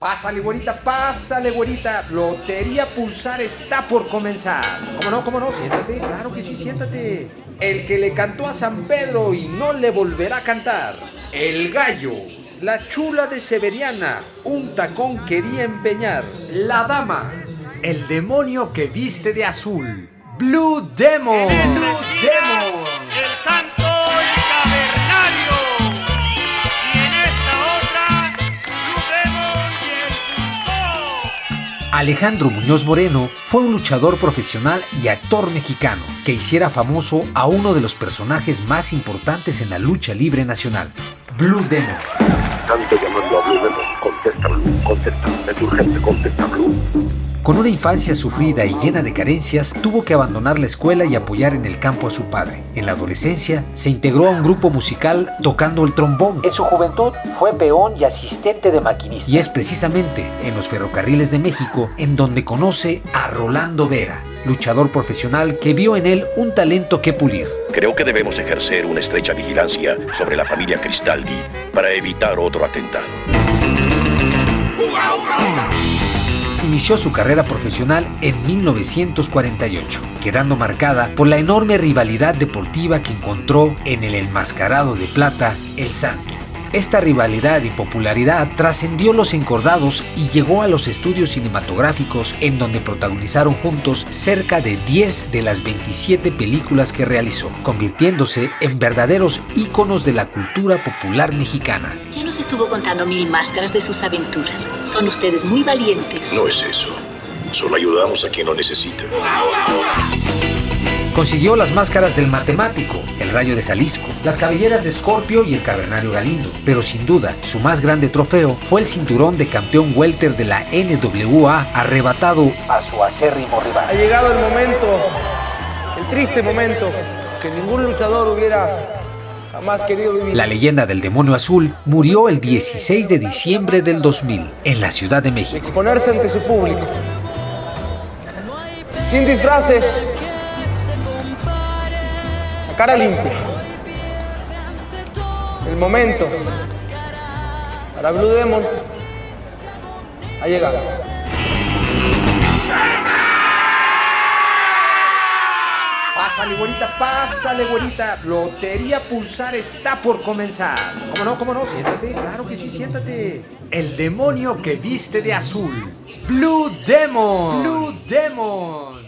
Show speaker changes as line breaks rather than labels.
Pásale, güerita, pásale, güerita. Lotería Pulsar está por comenzar. ¿Cómo no, cómo no? Siéntate. Claro que sí, siéntate. El que le cantó a San Pedro y no le volverá a cantar. El gallo. La chula de Severiana. Un tacón quería empeñar. La dama. El demonio que viste de azul. Blue Demon. Blue Demon.
el santo
Alejandro Muñoz Moreno fue un luchador profesional y actor mexicano que hiciera famoso a uno de los personajes más importantes en la lucha libre nacional, Blue Demon. Con una infancia sufrida y llena de carencias, tuvo que abandonar la escuela y apoyar en el campo a su padre. En la adolescencia, se integró a un grupo musical tocando el trombón. En su juventud, fue peón y asistente de maquinista. Y es precisamente en los ferrocarriles de México en donde conoce a Rolando Vera, luchador profesional que vio en él un talento que pulir.
Creo que debemos ejercer una estrecha vigilancia sobre la familia Cristaldi para evitar otro atentado.
Inició su carrera profesional en 1948, quedando marcada por la enorme rivalidad deportiva que encontró en el enmascarado de plata El Santo. Esta rivalidad y popularidad trascendió los encordados y llegó a los estudios cinematográficos en donde protagonizaron juntos cerca de 10 de las 27 películas que realizó, convirtiéndose en verdaderos íconos de la cultura popular mexicana.
Ya nos estuvo contando mil máscaras de sus aventuras. Son ustedes muy valientes.
No es eso. Solo ayudamos a quien lo necesita.
Consiguió las máscaras del matemático, el rayo de Jalisco, las cabelleras de Scorpio y el cavernario Galindo. Pero sin duda, su más grande trofeo fue el cinturón de campeón welter de la NWA arrebatado a su acérrimo
Ha
rival.
llegado el momento, el triste momento, que ningún luchador hubiera jamás querido vivir.
La leyenda del demonio azul murió el 16 de diciembre del 2000 en la Ciudad de México.
Exponerse ante su público. Sin disfraces. Cara limpia. El momento para Blue Demon ha llegado.
Pásale, güerita, pásale, güerita. Lotería Pulsar está por comenzar. ¿Cómo no, cómo no? Siéntate. Claro que sí, siéntate. El demonio que viste de azul. Blue Demon. Blue Demon.